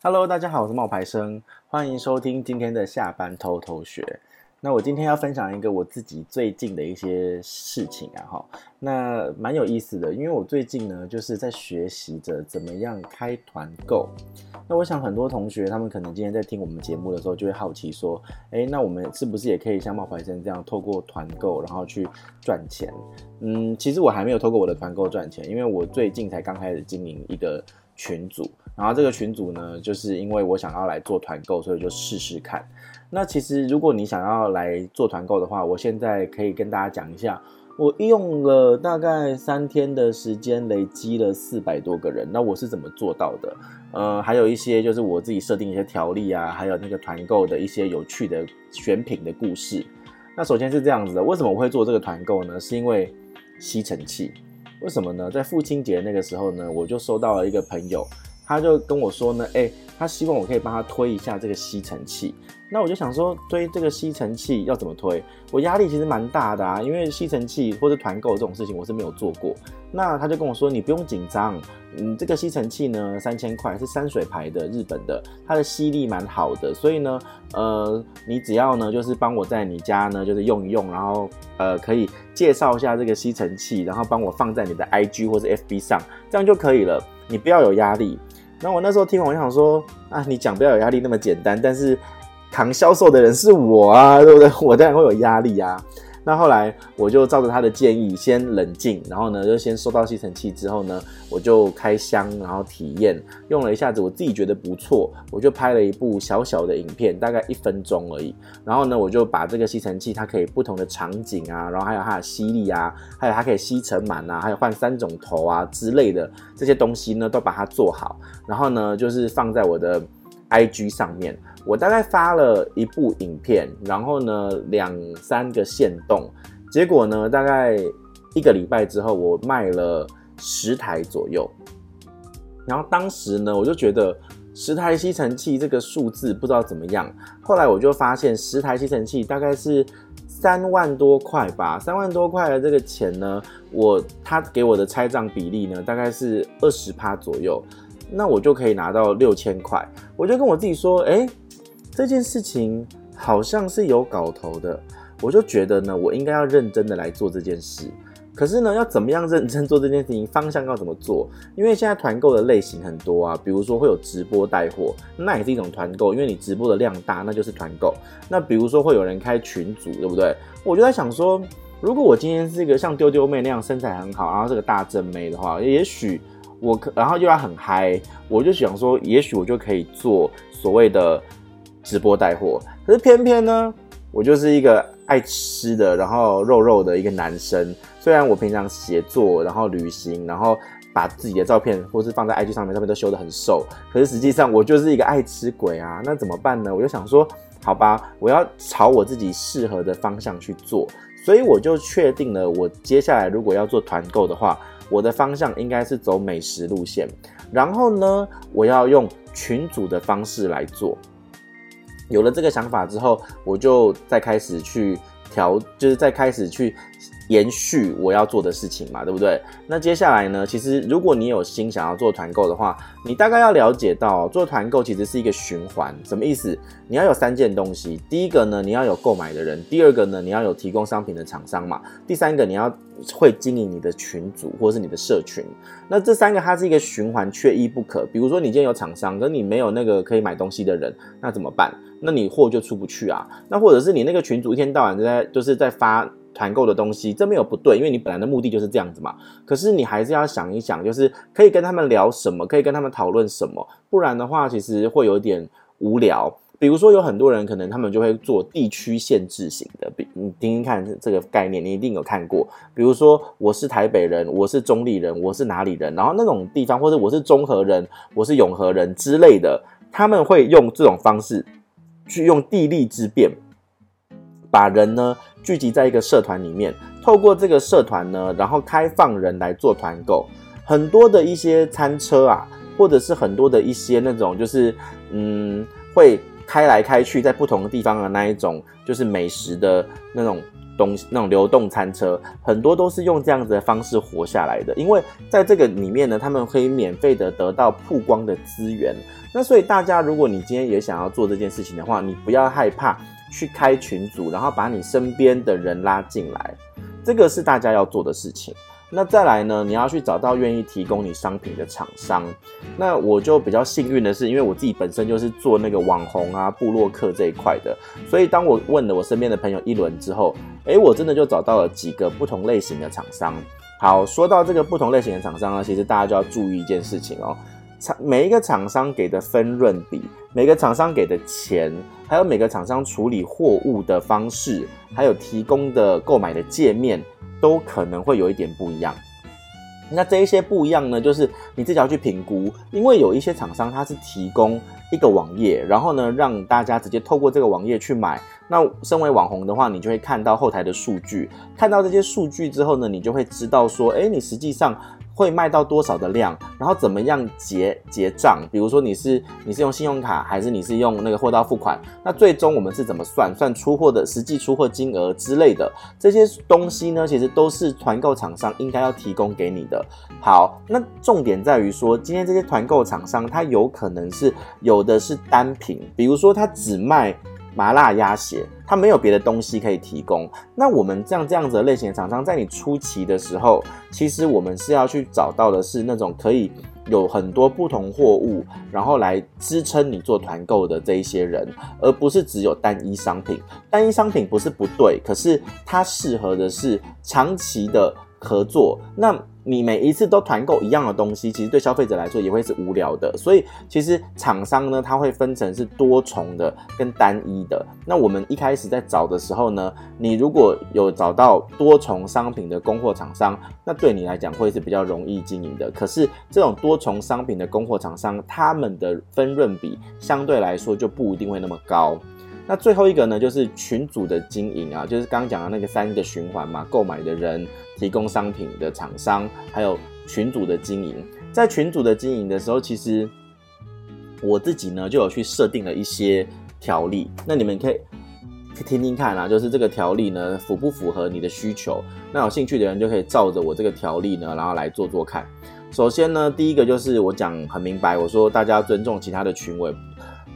Hello，大家好，我是冒牌生，欢迎收听今天的下班偷偷学。那我今天要分享一个我自己最近的一些事情啊，哈，那蛮有意思的，因为我最近呢就是在学习着怎么样开团购。那我想很多同学他们可能今天在听我们节目的时候就会好奇说，哎，那我们是不是也可以像冒牌生这样透过团购然后去赚钱？嗯，其实我还没有透过我的团购赚钱，因为我最近才刚开始经营一个群组，然后这个群组呢，就是因为我想要来做团购，所以就试试看。那其实，如果你想要来做团购的话，我现在可以跟大家讲一下，我用了大概三天的时间，累积了四百多个人。那我是怎么做到的？呃，还有一些就是我自己设定一些条例啊，还有那个团购的一些有趣的选品的故事。那首先是这样子的，为什么我会做这个团购呢？是因为吸尘器。为什么呢？在父亲节那个时候呢，我就收到了一个朋友，他就跟我说呢，哎，他希望我可以帮他推一下这个吸尘器。那我就想说，推这个吸尘器要怎么推？我压力其实蛮大的啊，因为吸尘器或者团购这种事情我是没有做过。那他就跟我说，你不用紧张，嗯，这个吸尘器呢，三千块是山水牌的，日本的，它的吸力蛮好的，所以呢，呃，你只要呢，就是帮我在你家呢，就是用一用，然后呃，可以介绍一下这个吸尘器，然后帮我放在你的 IG 或者 FB 上，这样就可以了。你不要有压力。那我那时候听完，我想说，啊，你讲不要有压力那么简单，但是。扛销售的人是我啊，对不对？我当然会有压力啊。那后来我就照着他的建议，先冷静，然后呢，就先收到吸尘器之后呢，我就开箱，然后体验用了一下子，我自己觉得不错，我就拍了一部小小的影片，大概一分钟而已。然后呢，我就把这个吸尘器它可以不同的场景啊，然后还有它的吸力啊，还有它可以吸尘螨啊，还有换三种头啊之类的这些东西呢，都把它做好。然后呢，就是放在我的 IG 上面。我大概发了一部影片，然后呢，两三个限动，结果呢，大概一个礼拜之后，我卖了十台左右。然后当时呢，我就觉得十台吸尘器这个数字不知道怎么样。后来我就发现，十台吸尘器大概是三万多块吧，三万多块的这个钱呢，我他给我的拆账比例呢，大概是二十趴左右，那我就可以拿到六千块。我就跟我自己说，诶。这件事情好像是有搞头的，我就觉得呢，我应该要认真的来做这件事。可是呢，要怎么样认真做这件事情？方向要怎么做？因为现在团购的类型很多啊，比如说会有直播带货，那也是一种团购，因为你直播的量大，那就是团购。那比如说会有人开群组，对不对？我就在想说，如果我今天是一个像丢丢妹那样身材很好，然后是个大正妹的话，也许我可，然后又要很嗨，我就想说，也许我就可以做所谓的。直播带货，可是偏偏呢，我就是一个爱吃的，然后肉肉的一个男生。虽然我平常写作，然后旅行，然后把自己的照片或是放在 IG 上面，照片都修得很瘦，可是实际上我就是一个爱吃鬼啊。那怎么办呢？我就想说，好吧，我要朝我自己适合的方向去做。所以我就确定了，我接下来如果要做团购的话，我的方向应该是走美食路线。然后呢，我要用群组的方式来做。有了这个想法之后，我就再开始去调，就是再开始去延续我要做的事情嘛，对不对？那接下来呢，其实如果你有心想要做团购的话，你大概要了解到，做团购其实是一个循环。什么意思？你要有三件东西，第一个呢，你要有购买的人；第二个呢，你要有提供商品的厂商嘛；第三个，你要会经营你的群组或是你的社群。那这三个它是一个循环，缺一不可。比如说你今天有厂商，可是你没有那个可以买东西的人，那怎么办？那你货就出不去啊。那或者是你那个群组一天到晚都在就是在发团购的东西，这没有不对，因为你本来的目的就是这样子嘛。可是你还是要想一想，就是可以跟他们聊什么，可以跟他们讨论什么，不然的话其实会有点无聊。比如说有很多人可能他们就会做地区限制型的，比你听听看这个概念，你一定有看过。比如说我是台北人，我是中坜人，我是哪里人，然后那种地方，或者我是中和人，我是永和人之类的，他们会用这种方式去用地利之便，把人呢聚集在一个社团里面，透过这个社团呢，然后开放人来做团购。很多的一些餐车啊，或者是很多的一些那种就是嗯会。开来开去，在不同的地方的那一种，就是美食的那种东西，那种流动餐车，很多都是用这样子的方式活下来的。因为在这个里面呢，他们可以免费的得到曝光的资源。那所以大家，如果你今天也想要做这件事情的话，你不要害怕去开群组，然后把你身边的人拉进来，这个是大家要做的事情。那再来呢，你要去找到愿意提供你商品的厂商。那我就比较幸运的是，因为我自己本身就是做那个网红啊、布洛克这一块的，所以当我问了我身边的朋友一轮之后，诶，我真的就找到了几个不同类型的厂商。好，说到这个不同类型的厂商呢，其实大家就要注意一件事情哦，厂每一个厂商给的分润比，每个厂商给的钱，还有每个厂商处理货物的方式，还有提供的购买的界面。都可能会有一点不一样，那这一些不一样呢，就是你自己要去评估，因为有一些厂商它是提供一个网页，然后呢让大家直接透过这个网页去买。那身为网红的话，你就会看到后台的数据，看到这些数据之后呢，你就会知道说，诶，你实际上。会卖到多少的量，然后怎么样结结账？比如说你是你是用信用卡，还是你是用那个货到付款？那最终我们是怎么算？算出货的实际出货金额之类的这些东西呢？其实都是团购厂商应该要提供给你的。好，那重点在于说，今天这些团购厂商，它有可能是有的是单品，比如说它只卖。麻辣鸭血，它没有别的东西可以提供。那我们这样这样子的类型的厂商，在你初期的时候，其实我们是要去找到的是那种可以有很多不同货物，然后来支撑你做团购的这一些人，而不是只有单一商品。单一商品不是不对，可是它适合的是长期的合作。那你每一次都团购一样的东西，其实对消费者来说也会是无聊的。所以其实厂商呢，它会分成是多重的跟单一的。那我们一开始在找的时候呢，你如果有找到多重商品的供货厂商，那对你来讲会是比较容易经营的。可是这种多重商品的供货厂商，他们的分润比相对来说就不一定会那么高。那最后一个呢，就是群组的经营啊，就是刚刚讲的那个三个循环嘛，购买的人、提供商品的厂商，还有群组的经营。在群组的经营的时候，其实我自己呢就有去设定了一些条例，那你们可以听听看啊，就是这个条例呢符不符合你的需求？那有兴趣的人就可以照着我这个条例呢，然后来做做看。首先呢，第一个就是我讲很明白，我说大家要尊重其他的群委，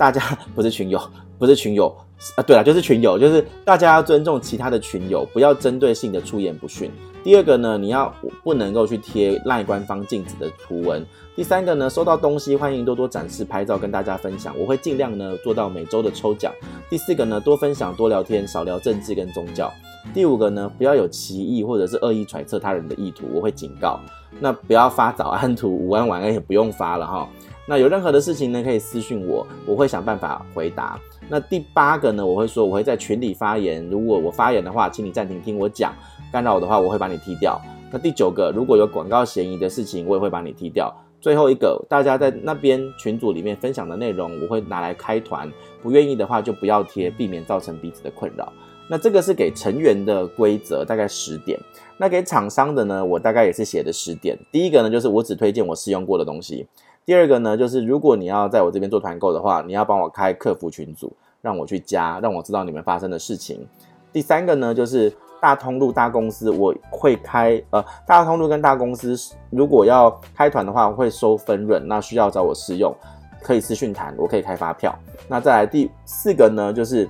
大家 不是群友。不是群友啊，对了，就是群友，就是大家要尊重其他的群友，不要针对性的出言不逊。第二个呢，你要不能够去贴赖官方禁止的图文。第三个呢，收到东西欢迎多多展示拍照跟大家分享，我会尽量呢做到每周的抽奖。第四个呢，多分享多聊天，少聊政治跟宗教。第五个呢，不要有歧义或者是恶意揣测他人的意图，我会警告。那不要发早安图、午安晚安也不用发了哈。那有任何的事情呢，可以私信我，我会想办法回答。那第八个呢，我会说我会在群里发言，如果我发言的话，请你暂停听我讲，干扰我的话，我会把你踢掉。那第九个，如果有广告嫌疑的事情，我也会把你踢掉。最后一个，大家在那边群组里面分享的内容，我会拿来开团，不愿意的话就不要贴，避免造成彼此的困扰。那这个是给成员的规则，大概十点。那给厂商的呢，我大概也是写的十点。第一个呢，就是我只推荐我试用过的东西。第二个呢，就是如果你要在我这边做团购的话，你要帮我开客服群组，让我去加，让我知道你们发生的事情。第三个呢，就是大通路大公司，我会开呃大通路跟大公司，如果要开团的话，会收分润，那需要找我试用，可以私讯谈，我可以开发票。那再来第四个呢，就是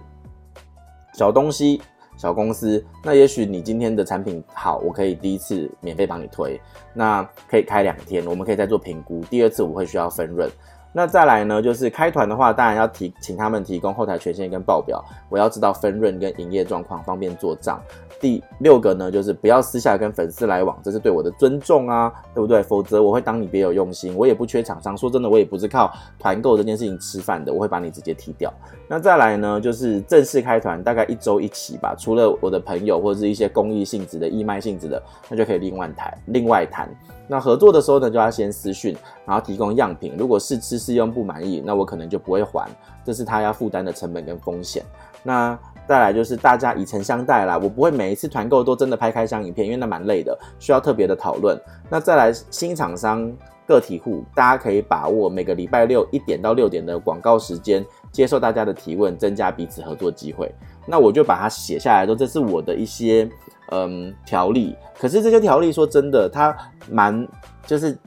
小东西。小公司，那也许你今天的产品好，我可以第一次免费帮你推，那可以开两天，我们可以再做评估。第二次我会需要分润。那再来呢，就是开团的话，当然要提请他们提供后台权限跟报表，我要知道分润跟营业状况，方便做账。第六个呢，就是不要私下跟粉丝来往，这是对我的尊重啊，对不对？否则我会当你别有用心，我也不缺厂商。说真的，我也不是靠团购这件事情吃饭的，我会把你直接踢掉。那再来呢，就是正式开团，大概一周一期吧。除了我的朋友或者是一些公益性质的、义卖性质的，那就可以另外谈。另外谈。那合作的时候呢，就要先私讯，然后提供样品。如果试吃试用不满意，那我可能就不会还，这是他要负担的成本跟风险。那。再来就是大家以诚相待啦，我不会每一次团购都真的拍开箱影片，因为那蛮累的，需要特别的讨论。那再来新厂商个体户，大家可以把握每个礼拜六一点到六点的广告时间，接受大家的提问，增加彼此合作机会。那我就把它写下来，说这是我的一些嗯条例。可是这些条例说真的，它蛮就是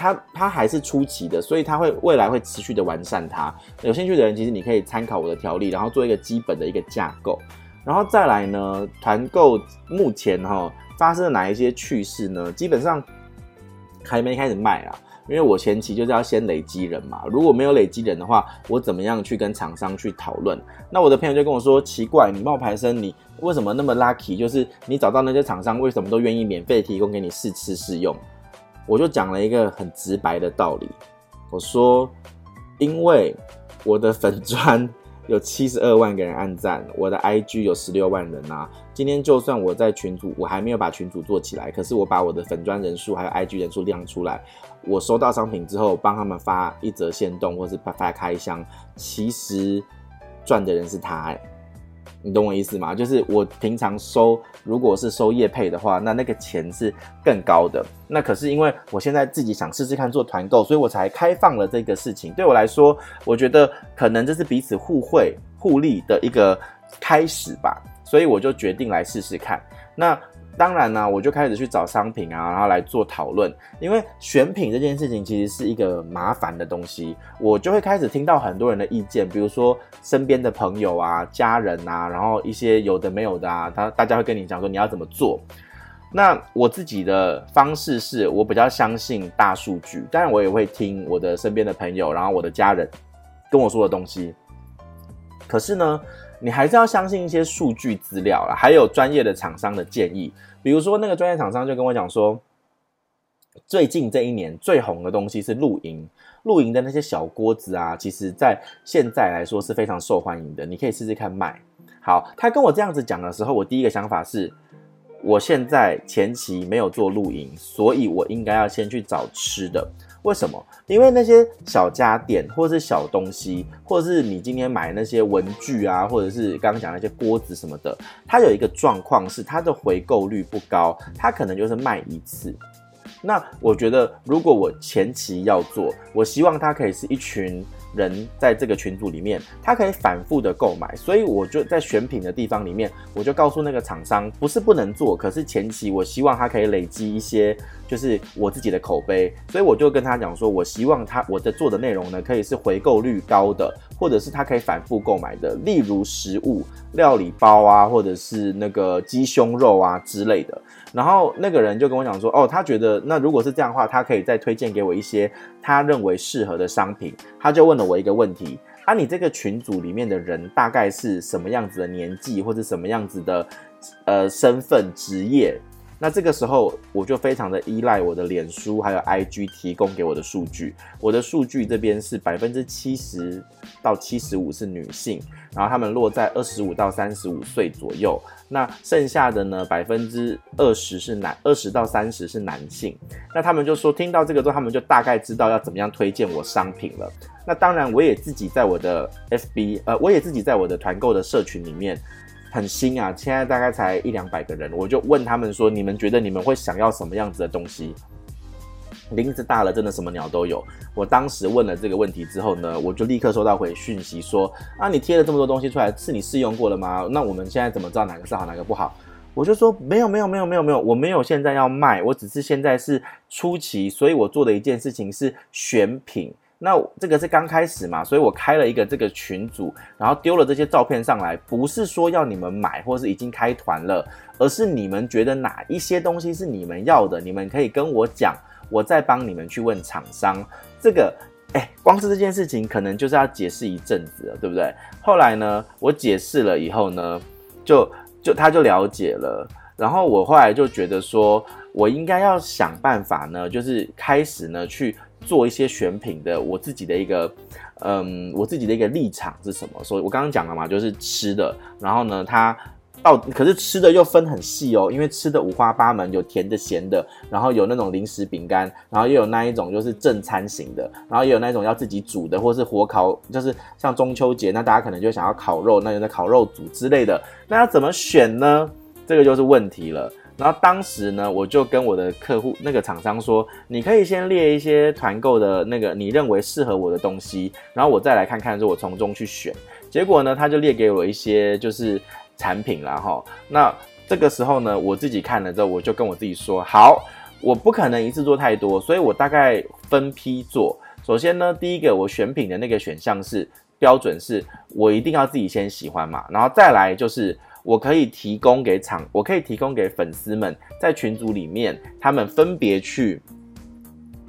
它它还是初期的，所以它会未来会持续的完善它。有兴趣的人，其实你可以参考我的条例，然后做一个基本的一个架构。然后再来呢，团购目前哈、哦、发生了哪一些趣事呢？基本上还没开始卖啊。因为我前期就是要先累积人嘛，如果没有累积人的话，我怎么样去跟厂商去讨论？那我的朋友就跟我说：“奇怪，你冒牌生，你为什么那么 lucky？就是你找到那些厂商，为什么都愿意免费提供给你试吃试用？”我就讲了一个很直白的道理，我说：“因为我的粉砖。”有七十二万个人按赞，我的 IG 有十六万人啊。今天就算我在群组，我还没有把群组做起来，可是我把我的粉砖人数还有 IG 人数亮出来，我收到商品之后，帮他们发一则限动，或是发开箱，其实赚的人是他。你懂我意思吗？就是我平常收，如果是收业配的话，那那个钱是更高的。那可是因为我现在自己想试试看做团购，所以我才开放了这个事情。对我来说，我觉得可能这是彼此互惠互利的一个开始吧。所以我就决定来试试看。那。当然呢、我就开始去找商品啊，然后来做讨论。因为选品这件事情其实是一个麻烦的东西，我就会开始听到很多人的意见，比如说身边的朋友啊、家人啊，然后一些有的没有的啊，他大家会跟你讲说你要怎么做。那我自己的方式是我比较相信大数据，当然我也会听我的身边的朋友，然后我的家人跟我说的东西。可是呢，你还是要相信一些数据资料啦，还有专业的厂商的建议。比如说，那个专业厂商就跟我讲说，最近这一年最红的东西是露营，露营的那些小锅子啊，其实在现在来说是非常受欢迎的，你可以试试看卖。好，他跟我这样子讲的时候，我第一个想法是，我现在前期没有做露营，所以我应该要先去找吃的。为什么？因为那些小家电，或者是小东西，或者是你今天买那些文具啊，或者是刚刚讲那些锅子什么的，它有一个状况是它的回购率不高，它可能就是卖一次。那我觉得，如果我前期要做，我希望它可以是一群。人在这个群组里面，他可以反复的购买，所以我就在选品的地方里面，我就告诉那个厂商，不是不能做，可是前期我希望他可以累积一些，就是我自己的口碑，所以我就跟他讲说，我希望他我的做的内容呢，可以是回购率高的，或者是他可以反复购买的，例如食物、料理包啊，或者是那个鸡胸肉啊之类的。然后那个人就跟我讲说，哦，他觉得那如果是这样的话，他可以再推荐给我一些他认为适合的商品。他就问了我一个问题：啊，你这个群组里面的人大概是什么样子的年纪，或者什么样子的呃身份、职业？那这个时候我就非常的依赖我的脸书还有 IG 提供给我的数据。我的数据这边是百分之七十到七十五是女性，然后他们落在二十五到三十五岁左右。那剩下的呢，百分之二十是男，二十到三十是男性。那他们就说，听到这个之后，他们就大概知道要怎么样推荐我商品了。那当然，我也自己在我的 FB，呃，我也自己在我的团购的社群里面，很新啊，现在大概才一两百个人，我就问他们说，你们觉得你们会想要什么样子的东西？林子大了，真的什么鸟都有。我当时问了这个问题之后呢，我就立刻收到回讯息说：啊，你贴了这么多东西出来，是你试用过了吗？那我们现在怎么知道哪个是好，哪个不好？我就说没有，没有，没有，没有，没有，我没有现在要卖，我只是现在是初期，所以我做的一件事情是选品。那这个是刚开始嘛，所以我开了一个这个群组，然后丢了这些照片上来，不是说要你们买，或是已经开团了，而是你们觉得哪一些东西是你们要的，你们可以跟我讲。我再帮你们去问厂商，这个，哎，光是这件事情可能就是要解释一阵子了，对不对？后来呢，我解释了以后呢，就就他就了解了，然后我后来就觉得说，我应该要想办法呢，就是开始呢去做一些选品的，我自己的一个，嗯，我自己的一个立场是什么？所以我刚刚讲了嘛，就是吃的，然后呢，他。到可是吃的又分很细哦，因为吃的五花八门，有甜的、咸的，然后有那种零食饼干，然后又有那一种就是正餐型的，然后也有那一种要自己煮的，或是火烤，就是像中秋节，那大家可能就想要烤肉，那有的烤肉组之类的，那要怎么选呢？这个就是问题了。然后当时呢，我就跟我的客户那个厂商说，你可以先列一些团购的那个你认为适合我的东西，然后我再来看看，说我从中去选。结果呢，他就列给我一些就是产品啦齁。那这个时候呢，我自己看了之后，我就跟我自己说，好，我不可能一次做太多，所以我大概分批做。首先呢，第一个我选品的那个选项是标准是，我一定要自己先喜欢嘛，然后再来就是我可以提供给厂，我可以提供给粉丝们在群组里面，他们分别去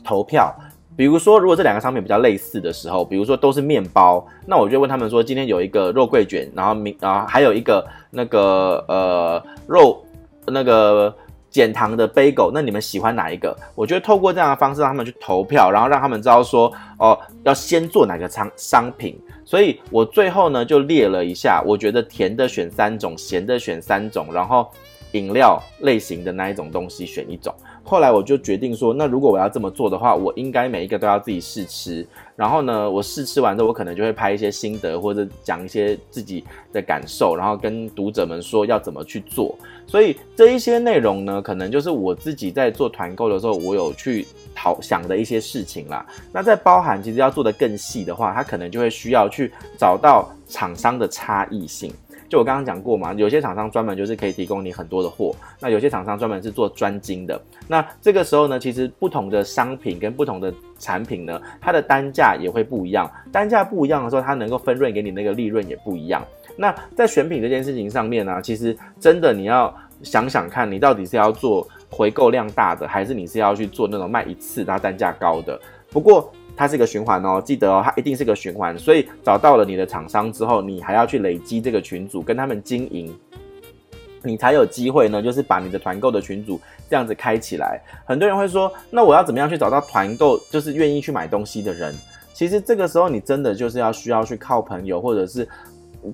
投票。比如说，如果这两个商品比较类似的时候，比如说都是面包，那我就问他们说，今天有一个肉桂卷，然后明啊还有一个那个呃肉那个。减糖的杯狗那你们喜欢哪一个？我觉得透过这样的方式让他们去投票，然后让他们知道说，哦，要先做哪个商商品。所以我最后呢就列了一下，我觉得甜的选三种，咸的选三种，然后饮料类型的那一种东西选一种。后来我就决定说，那如果我要这么做的话，我应该每一个都要自己试吃。然后呢，我试吃完之后，我可能就会拍一些心得，或者讲一些自己的感受，然后跟读者们说要怎么去做。所以这一些内容呢，可能就是我自己在做团购的时候，我有去讨想的一些事情啦。那在包含其实要做的更细的话，它可能就会需要去找到厂商的差异性。就我刚刚讲过嘛，有些厂商专门就是可以提供你很多的货，那有些厂商专门是做专精的。那这个时候呢，其实不同的商品跟不同的产品呢，它的单价也会不一样。单价不一样的时候，它能够分润给你那个利润也不一样。那在选品这件事情上面呢，其实真的你要想想看，你到底是要做回购量大的，还是你是要去做那种卖一次它单价高的？不过。它是一个循环哦，记得哦，它一定是个循环。所以找到了你的厂商之后，你还要去累积这个群组，跟他们经营，你才有机会呢，就是把你的团购的群组这样子开起来。很多人会说，那我要怎么样去找到团购，就是愿意去买东西的人？其实这个时候你真的就是要需要去靠朋友，或者是。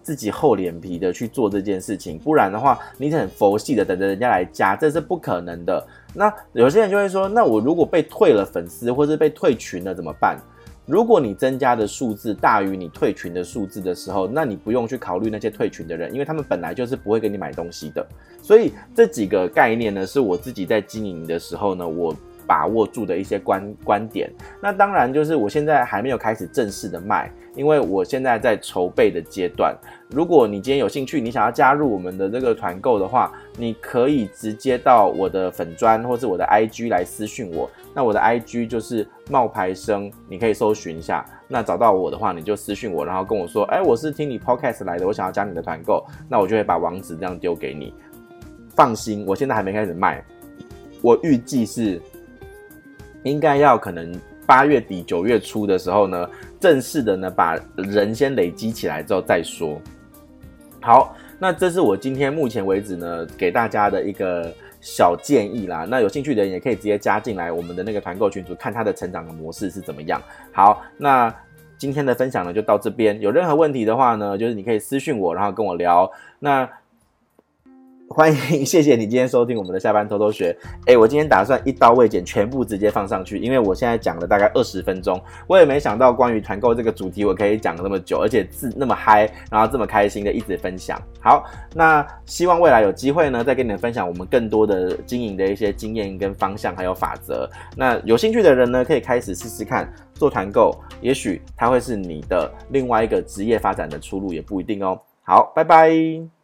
自己厚脸皮的去做这件事情，不然的话，你很佛系的等着人家来加，这是不可能的。那有些人就会说，那我如果被退了粉丝，或是被退群了怎么办？如果你增加的数字大于你退群的数字的时候，那你不用去考虑那些退群的人，因为他们本来就是不会给你买东西的。所以这几个概念呢，是我自己在经营的时候呢，我。把握住的一些观观点，那当然就是我现在还没有开始正式的卖，因为我现在在筹备的阶段。如果你今天有兴趣，你想要加入我们的这个团购的话，你可以直接到我的粉砖或是我的 IG 来私讯我。那我的 IG 就是冒牌生，你可以搜寻一下。那找到我的话，你就私讯我，然后跟我说，哎，我是听你 Podcast 来的，我想要加你的团购，那我就会把网址这样丢给你。放心，我现在还没开始卖，我预计是。应该要可能八月底九月初的时候呢，正式的呢把人先累积起来之后再说。好，那这是我今天目前为止呢给大家的一个小建议啦。那有兴趣的人也可以直接加进来我们的那个团购群组，看他的成长的模式是怎么样。好，那今天的分享呢就到这边。有任何问题的话呢，就是你可以私信我，然后跟我聊。那。欢迎，谢谢你今天收听我们的下班偷偷学。诶，我今天打算一刀未剪，全部直接放上去，因为我现在讲了大概二十分钟，我也没想到关于团购这个主题我可以讲那么久，而且字那么嗨，然后这么开心的一直分享。好，那希望未来有机会呢，再跟你们分享我们更多的经营的一些经验跟方向还有法则。那有兴趣的人呢，可以开始试试看做团购，也许它会是你的另外一个职业发展的出路，也不一定哦。好，拜拜。